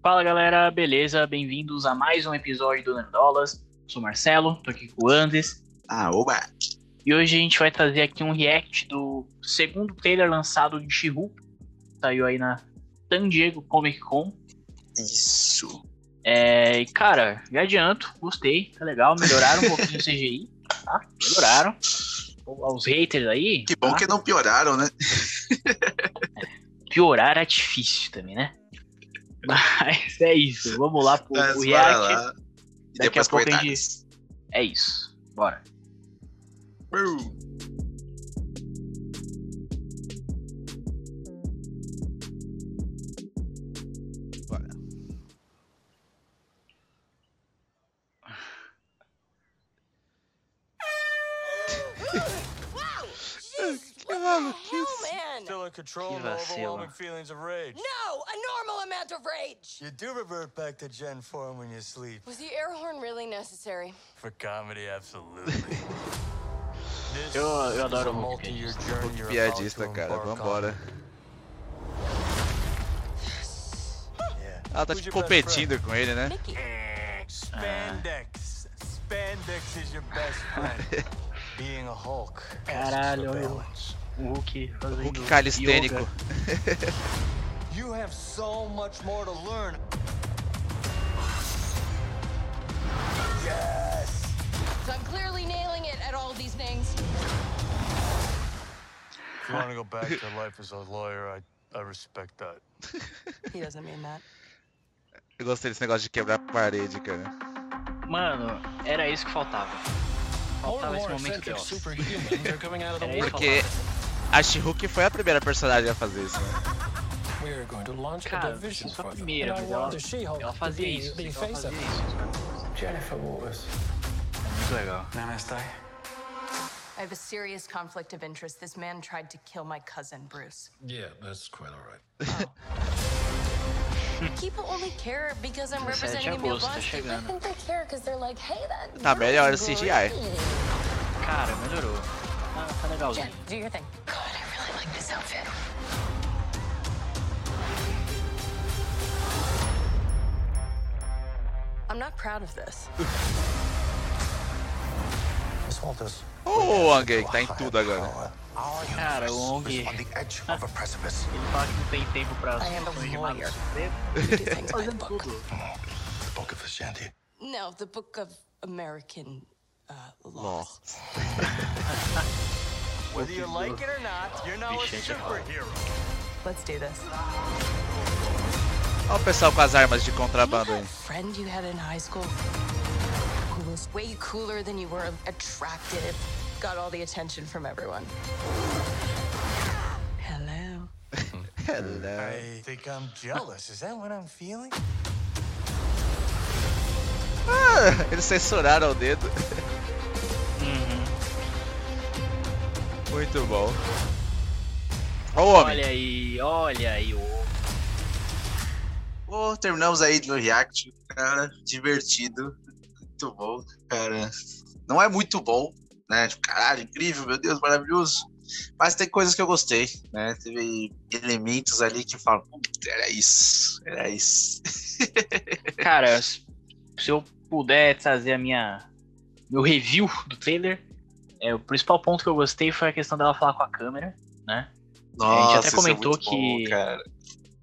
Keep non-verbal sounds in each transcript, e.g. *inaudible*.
Fala galera, beleza? Bem-vindos a mais um episódio do Nerdolas. Sou Marcelo, tô aqui com o Andes. Ah, oba! E hoje a gente vai trazer aqui um react do segundo trailer lançado de she Saiu aí na San Diego Comic Con. Isso. É, e cara, já adianto, gostei, tá legal, melhoraram um pouquinho o CGI, tá? Melhoraram. Aos haters aí. Que bom tá? que não pioraram, né? Piorar é difícil também, né? Mas é isso, vamos lá pro, Mas react. lá. E Daqui a depois pouco a gente-. É isso, bora. Uh. Bora. Que vacilo. Feelings of rage. You do revert back to Gen form when you sleep. Was the air horn really necessary? For comedy, absolutely. *laughs* Eu- eu adoro multi-year piadista. cara. Vambora. Ela tá tipo competindo com ele, né? Spandex. Spandex is your best friend. *laughs* Being a Hulk. Caralho. O Hulk fazendo Hulk calistênico. *laughs* You have so much more to learn. Yes. So I'm clearly nailing it at all these things. If you want to go back to life as a lawyer, I, I respect that. *laughs* He doesn't mean that. Eu gostei desse negócio de quebrar parede, cara. Mano, era isso que faltava. Faltava esse momento de Porque a She-Hulk foi a primeira personagem a fazer isso, né? We're going to launch a division isso foi a for them. primeira, and I mas ela, want She-Hulk ela to fazia be isso. the ela face of isso. Jennifer Waters. É muito legal. Namaste. I have a serious conflict of interest. This man tried to kill my cousin, Bruce. Yeah, that's quite all right. Oh. People only care because I'm representing a male agosto, boss. I think they care because they're like, hey, that Tá girl melhor is o CGI. Cara, melhorou. Tá, tá legalzinho. Jen, do your thing. God, I really like this outfit. I'm not proud of this. Miss Walters. Ô, Wang aí, que tá em tudo agora. Cara, o Wong, ele On the edge of a precipice. fala que não tem tempo pra I am a ações de lawyer. Marvel. You do things by the Fazendo book. tudo. The book of Ashanti. No, the book of American uh, Law. laws. *laughs* Whether you like it or not, you're now a Bicho, é de rola. superhero. Let's do this. Olha o pessoal com as armas de contrabando aí. friend you had in high school who was way cooler than you were attractive, got all the attention from everyone. Hello. *laughs* Hello. I think I'm jealous. Is that what I'm feeling? Ah, eles censuraram o dedo. Uhum. Muito bom. O homem. Olha aí, olha aí. o- Pô, terminamos aí um react, cara, divertido, muito bom, cara. Não é muito bom, né? Tipo, caralho, incrível, meu Deus, maravilhoso. Mas tem coisas que eu gostei, né? Teve elementos ali que falam, "Putz, era isso, era isso. *laughs* Cara, se eu puder trazer a minha meu review do trailer, é, o principal ponto que eu gostei foi a questão dela falar com a câmera, né? Nossa, até isso é comentou bom, que- cara.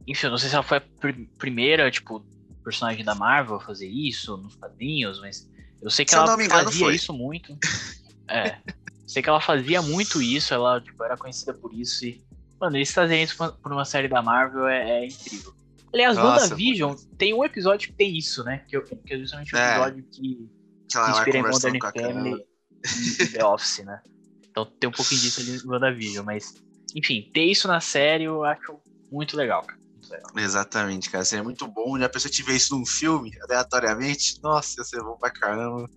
Enfim, eu não sei se ela foi a pr- primeira, tipo, personagem da Marvel a fazer isso nos quadrinhos, mas eu sei que Se ela engano, fazia foi. isso muito. *laughs* É. sei que ela fazia muito isso, ela tipo, era conhecida por isso e. Mano, eles trazerem isso por uma série da Marvel é, é incrível. Aliás, Nossa, WandaVision tem um episódio que tem isso, né? Que, eu- que é justamente o É. episódio que Que vai inspira em Modern Family e The Office, né? Então tem um pouquinho disso ali no WandaVision, mas enfim, ter isso na série eu acho muito legal, cara. Exatamente, cara. Seria muito bom. E a pessoa tiver isso num filme, aleatoriamente, nossa, ia ser bom pra caramba.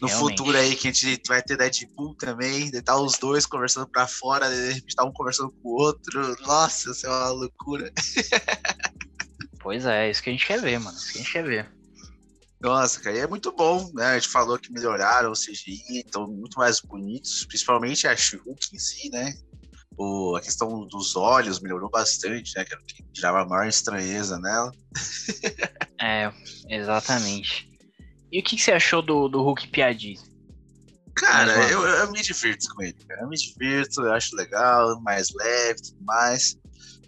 No Realmente. futuro aí, que a gente vai ter Deadpool também, de tá os dois conversando pra fora, de repente tá um conversando com o outro. Nossa, isso é uma loucura. *laughs* Pois é, isso que a gente quer ver, mano. Isso que a gente quer ver. Nossa, cara, e é muito bom, né? A gente falou que melhoraram o CGI, estão muito mais bonitos, principalmente a Shulk em si, né? O, a questão dos olhos melhorou bastante, né? Que era o que gerava a maior estranheza nela. *laughs* É, exatamente. E o que, que você achou do, do Hulk piadista? Cara, eu, eu me divirto com ele. Cara. Eu me divirto, eu acho legal, mais leve e tudo mais.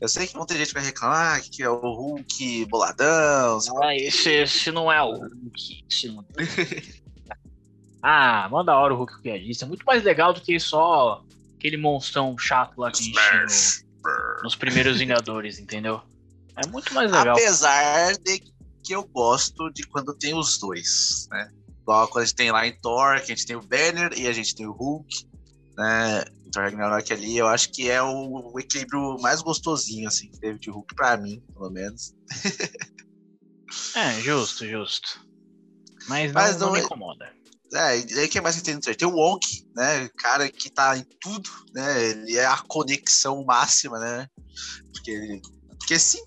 Eu sei que muita gente vai reclamar que é o Hulk boladão. Ah, esse, esse não é o Hulk. Esse não... *laughs* ah, manda hora o Hulk piadista. É muito mais legal do que só aquele monstrão chato lá que a gente no- nos primeiros Vingadores, entendeu? É muito mais legal. Apesar de que eu gosto de quando tem os dois, né? Igual quando a gente tem lá em Thor, que a gente tem o Banner e a gente tem o Hulk, né? Em Thor Ragnarok ali, eu acho que é o, o equilíbrio mais gostosinho, assim, que teve de Hulk pra mim, pelo menos. *laughs* É, justo, justo. Mas não, Mas não não me é- incomoda. É, e aí que mais que tem no trailer? Tem o Wonk, né? Cara que tá em tudo, né? Ele é a conexão máxima, né? Porque ele. Porque sim,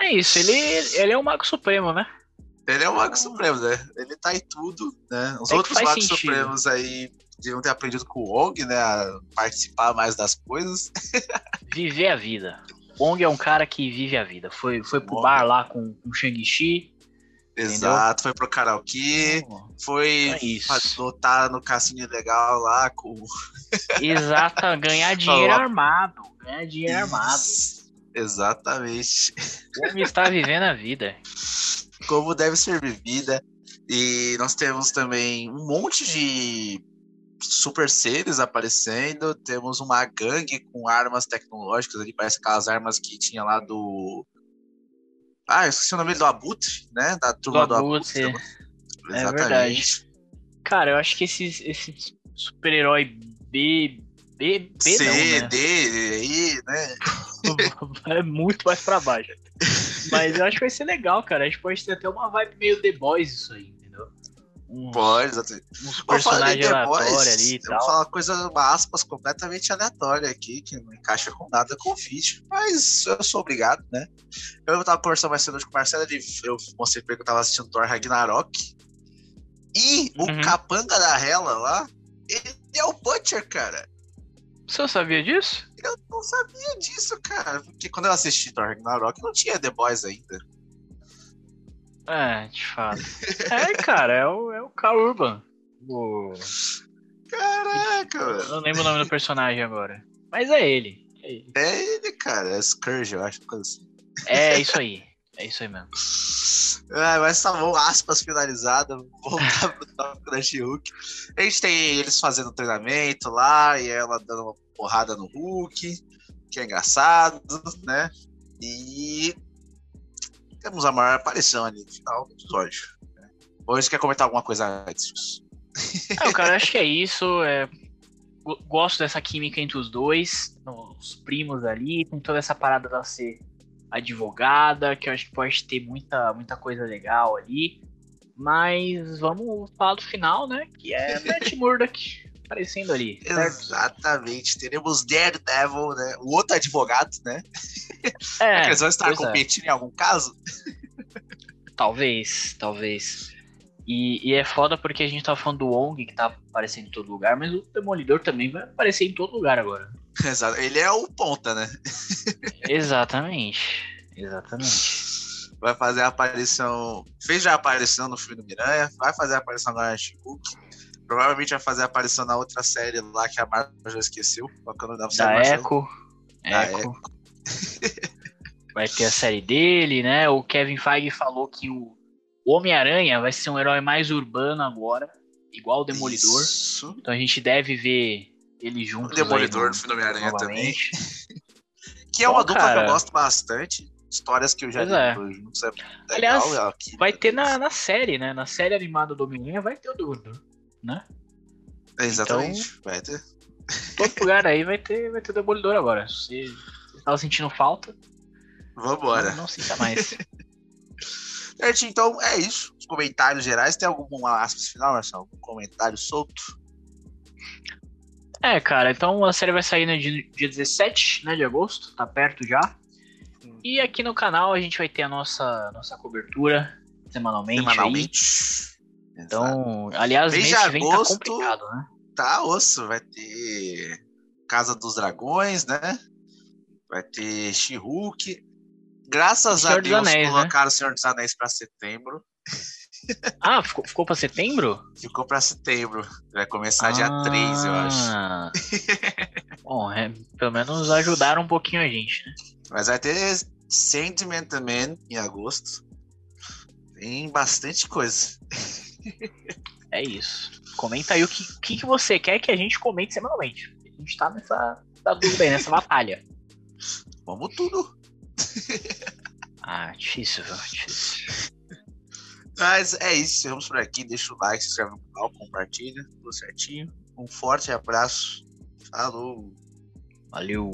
É isso, ele, ele é o Mago Supremo, né? ele é o Mago Supremo, né? Ele tá em tudo, né? Os É outros Magos sentido. Supremos aí deviam ter aprendido com o Wong, né? A participar mais das coisas. Viver a vida. Wong é um cara que vive a vida. Foi, foi pro Wong. bar lá com o Shang-Chi. Exato, foi pro karaokê, foi É isso. lutar no cassino legal lá com *laughs* Exata, ganhar dinheiro Falar- armado. Ganhar dinheiro armado. Exatamente. Wong está vivendo a vida. como deve ser vivida. E nós temos também um monte de super seres aparecendo. Temos uma gangue com armas tecnológicas ali, parece aquelas armas que tinha lá do. Ah, eu esqueci o nome do Abutre, né? Da turma do, Abutre, Abutre. é Exatamente. Cara, eu acho que esses, esses super-herói B. B, B C, não, né? D, aí, né? *laughs* é muito mais pra baixo. Mas eu acho que vai ser legal, cara. A gente pode ter até uma vibe meio The Boys isso aí, entendeu? Uns, personagens The aleatórios Boys, ali e eu vou tal. falar uma coisa, uma aspas completamente aleatória aqui, que não encaixa com nada com o vídeo, mas eu sou obrigado, né? Eu tava conversando mais cedo com o Marcelo, ele, eu mostrei pra ele que eu tava assistindo Thor Ragnarok, e Uhum. o capanga da Hela lá, ele é o Butcher, cara. Você sabia disso? Eu não sabia disso, cara, porque quando eu assisti Thor Ragnarok não tinha The Boys ainda. É, de fato. é, cara, é o, é o Carl Urban. O... Caraca, Eu mano. não lembro o nome do personagem agora. Mas é ele. É, ele. É ele, cara, é Scourge, eu acho, assim. É isso aí. É isso aí mesmo. Ah, mas tá bom, aspas finalizada. Voltar pro tópico da She-Hulk. A gente tem eles fazendo treinamento lá e ela dando uma porrada no Hulk, que é engraçado, né? E temos a maior aparição ali no final do episódio. né? Ou você quer comentar alguma coisa antes? Não, cara, acho que é isso. é, go- Gosto dessa química entre os dois, os primos ali, tem toda essa parada da ser advogada, que eu acho que pode ter muita, muita coisa legal ali. Mas vamos falar do final, né? Que é Matt Murdock *laughs* aparecendo ali. Certo? Exatamente. Teremos Daredevil, né? O outro advogado, né? É, Eles vão estar é. competindo em algum caso? Talvez, talvez. E, e é foda porque a gente tá falando do Wong, que tá aparecendo em todo lugar, mas o Demolidor também vai aparecer em todo lugar agora. Exato. Ele é o ponta, né? Exatamente. Exatamente. vai fazer a aparição. Fez já a aparição no filme do Miranha, vai fazer a aparição agora na She-Hulk. Provavelmente vai fazer a aparição na outra série lá que a Marvel já esqueceu. Qual que é o nome da Da? Echo. Da Echo. *laughs* Vai ter a série dele, né? O Kevin Feige falou que o Homem-Aranha vai ser um herói mais urbano agora, igual o Demolidor. Isso. Então a gente deve ver ele O junto. Demolidor no filme do Homem-Aranha também. *laughs* Que é uma dupla cara. que eu gosto bastante. Histórias que eu já li é. juntos. É legal, Aliás, é aqui, Vai ter na, na série, né? Na série animada do Homem-Aranha vai ter o Demolidor, né? É, Exatamente. Então- Vai ter. Todo *laughs* lugar aí vai ter, vai ter Demolidor agora. Se você tava sentindo falta, Vambora. não, não sinta mais. *laughs* Certo, então é isso. Os comentários gerais. Tem algum aspas final, Marcelo? Algum comentário solto? É, cara, então a série vai sair no dia, dia 17 né, de agosto, tá perto já. E aqui no canal a gente vai ter a nossa, nossa cobertura semanalmente. aí. Semanalmente. Exato. Então, aliás, Mês mês vem tá agosto- complicado, né? Tá osso, vai ter Casa dos Dragões, né? Vai ter She-Hulk. Graças a Deus, Anéis, né? colocaram o Senhor dos Anéis pra setembro. *laughs* Ah, ficou, ficou pra setembro? Ficou pra setembro. Vai começar dia 3, eu acho. Ah. Bom, é, pelo menos ajudaram um pouquinho a gente, né? Mas vai ter Sandman também em agosto. Tem bastante coisa. *laughs* É isso. Comenta aí o que, que, que você quer que a gente comente semanalmente. A gente tá nessa tá dúvida aí, nessa batalha. *laughs* Vamos tudo. Ah, difícil, viu? Difícil. Mas é isso. Vamos por aqui. Deixa o like, se inscreve no canal, compartilha. Tudo certinho. Um forte abraço. Falou. Valeu.